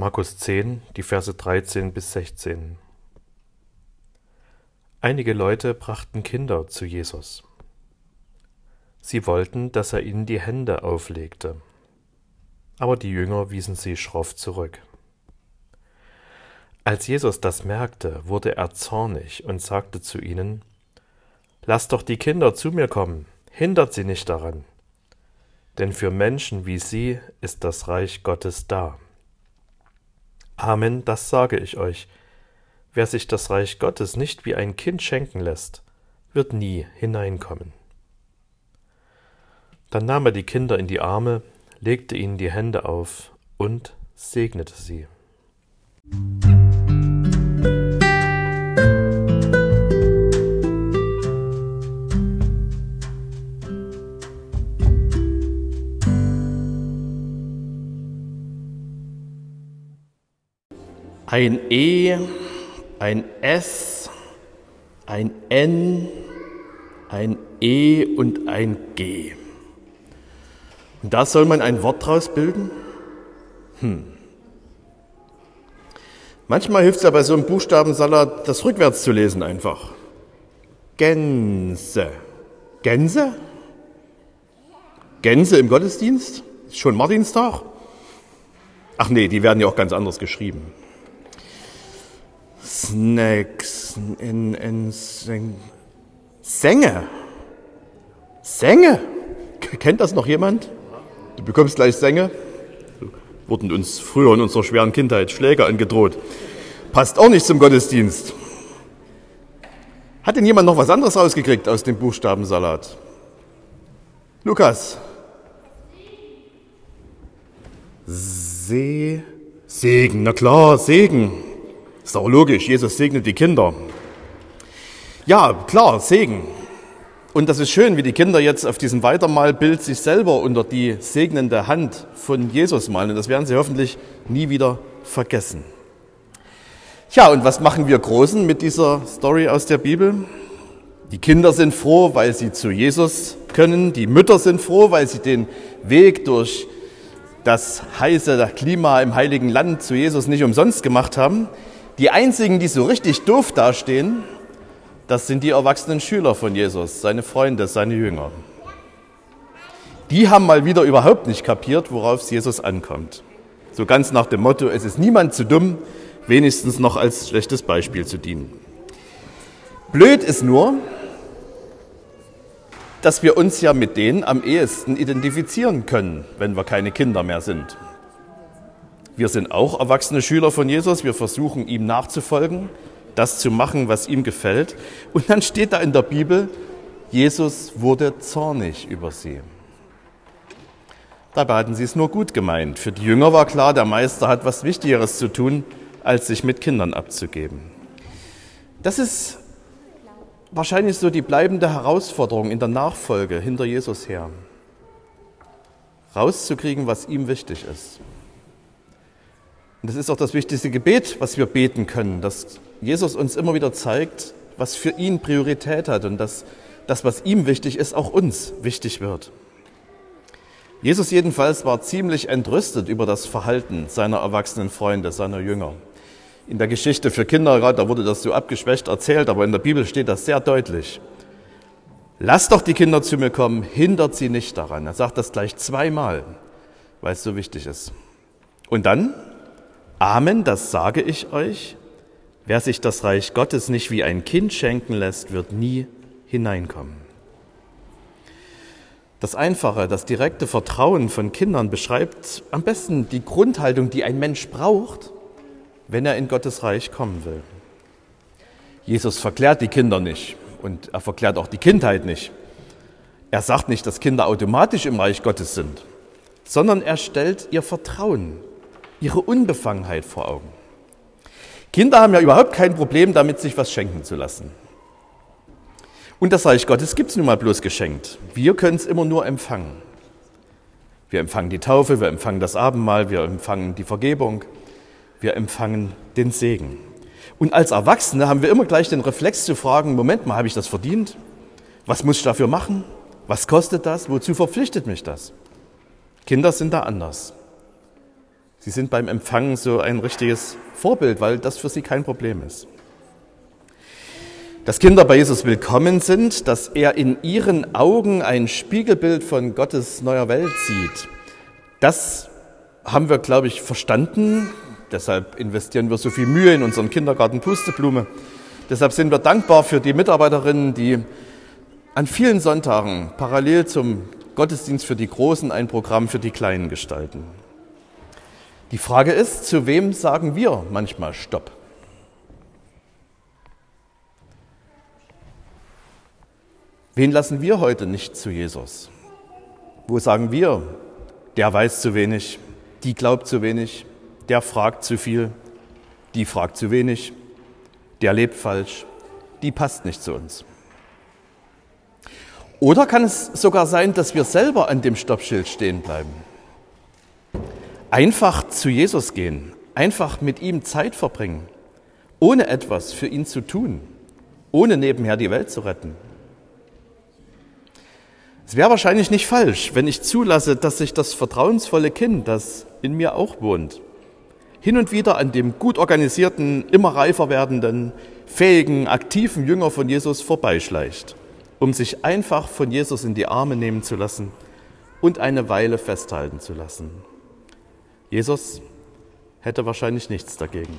Markus 10, die Verse 13 bis 16. Einige Leute brachten Kinder zu Jesus. Sie wollten, dass er ihnen die Hände auflegte. Aber die Jünger wiesen sie schroff zurück. Als Jesus das merkte, wurde er zornig und sagte zu ihnen, Lasst doch die Kinder zu mir kommen, hindert sie nicht daran. Denn für Menschen wie sie ist das Reich Gottes da. Amen, das sage ich euch. Wer sich das Reich Gottes nicht wie ein Kind schenken lässt, wird nie hineinkommen. Dann nahm er die Kinder in die Arme, legte ihnen die Hände auf und segnete sie. Ein E, ein S, ein N, ein E und ein G. Und da soll man ein Wort draus bilden? Hm. Manchmal hilft es ja bei so einem Buchstabensalat, das rückwärts zu lesen einfach. Gänse. Gänse? Gänse im Gottesdienst? Ist schon Martinstag? Ach nee, die werden ja auch ganz anders geschrieben. Snacks, in, in, Sing, Sänge. Sänge? Kennt das noch jemand? Du bekommst gleich Sänge. Wurden uns früher in unserer schweren Kindheit Schläge angedroht. Passt auch nicht zum Gottesdienst. Hat denn jemand noch was anderes rausgekriegt aus dem Buchstabensalat? Lukas. See, Segen, na klar, Segen. Ist auch logisch, Jesus segnet die Kinder. Ja, klar, Segen. Und das ist schön, wie die Kinder jetzt auf diesem Weitermalbild sich selber unter die segnende Hand von Jesus malen. Und das werden sie hoffentlich nie wieder vergessen. Tja, und was machen wir Großen mit dieser Story aus der Bibel? Die Kinder sind froh, weil sie zu Jesus können. Die Mütter sind froh, weil sie den Weg durch das heiße Klima im heiligen Land zu Jesus nicht umsonst gemacht haben. Die einzigen, die so richtig doof dastehen, das sind die erwachsenen Schüler von Jesus, seine Freunde, seine Jünger. Die haben mal wieder überhaupt nicht kapiert, worauf es Jesus ankommt. So ganz nach dem Motto, es ist niemand zu dumm, wenigstens noch als schlechtes Beispiel zu dienen. Blöd ist nur, dass wir uns ja mit denen am ehesten identifizieren können, wenn wir keine Kinder mehr sind. Wir sind auch erwachsene Schüler von Jesus. Wir versuchen ihm nachzufolgen, das zu machen, was ihm gefällt. Und dann steht da in der Bibel, Jesus wurde zornig über sie. Dabei hatten sie es nur gut gemeint. Für die Jünger war klar, der Meister hat was Wichtigeres zu tun, als sich mit Kindern abzugeben. Das ist wahrscheinlich so die bleibende Herausforderung in der Nachfolge hinter Jesus her. Rauszukriegen, was ihm wichtig ist. Und das ist auch das wichtigste Gebet, was wir beten können, dass Jesus uns immer wieder zeigt, was für ihn Priorität hat und dass das, was ihm wichtig ist, auch uns wichtig wird. Jesus jedenfalls war ziemlich entrüstet über das Verhalten seiner erwachsenen Freunde, seiner Jünger. In der Geschichte für Kinder, da wurde das so abgeschwächt erzählt, aber in der Bibel steht das sehr deutlich. Lasst doch die Kinder zu mir kommen, hindert sie nicht daran. Er sagt das gleich zweimal, weil es so wichtig ist. Und dann Amen, das sage ich euch, wer sich das Reich Gottes nicht wie ein Kind schenken lässt, wird nie hineinkommen. Das einfache, das direkte Vertrauen von Kindern beschreibt am besten die Grundhaltung, die ein Mensch braucht, wenn er in Gottes Reich kommen will. Jesus verklärt die Kinder nicht und er verklärt auch die Kindheit nicht. Er sagt nicht, dass Kinder automatisch im Reich Gottes sind, sondern er stellt ihr Vertrauen ihre Unbefangenheit vor Augen. Kinder haben ja überhaupt kein Problem damit, sich was schenken zu lassen. Und das Reich Gottes gibt es nun mal bloß geschenkt. Wir können es immer nur empfangen. Wir empfangen die Taufe, wir empfangen das Abendmahl, wir empfangen die Vergebung, wir empfangen den Segen. Und als Erwachsene haben wir immer gleich den Reflex zu fragen, Moment mal, habe ich das verdient? Was muss ich dafür machen? Was kostet das? Wozu verpflichtet mich das? Kinder sind da anders. Sie sind beim Empfangen so ein richtiges Vorbild, weil das für sie kein Problem ist. Dass Kinder bei Jesus willkommen sind, dass er in ihren Augen ein Spiegelbild von Gottes neuer Welt sieht, das haben wir, glaube ich, verstanden. Deshalb investieren wir so viel Mühe in unseren Kindergarten Pusteblume. Deshalb sind wir dankbar für die Mitarbeiterinnen, die an vielen Sonntagen parallel zum Gottesdienst für die Großen ein Programm für die Kleinen gestalten. Die Frage ist, zu wem sagen wir manchmal Stopp? Wen lassen wir heute nicht zu Jesus? Wo sagen wir, der weiß zu wenig, die glaubt zu wenig, der fragt zu viel, die fragt zu wenig, der lebt falsch, die passt nicht zu uns. Oder kann es sogar sein, dass wir selber an dem Stoppschild stehen bleiben? Einfach zu Jesus gehen, einfach mit ihm Zeit verbringen, ohne etwas für ihn zu tun, ohne nebenher die Welt zu retten. Es wäre wahrscheinlich nicht falsch, wenn ich zulasse, dass sich das vertrauensvolle Kind, das in mir auch wohnt, hin und wieder an dem gut organisierten, immer reifer werdenden, fähigen, aktiven Jünger von Jesus vorbeischleicht, um sich einfach von Jesus in die Arme nehmen zu lassen und eine Weile festhalten zu lassen. Jesus hätte wahrscheinlich nichts dagegen.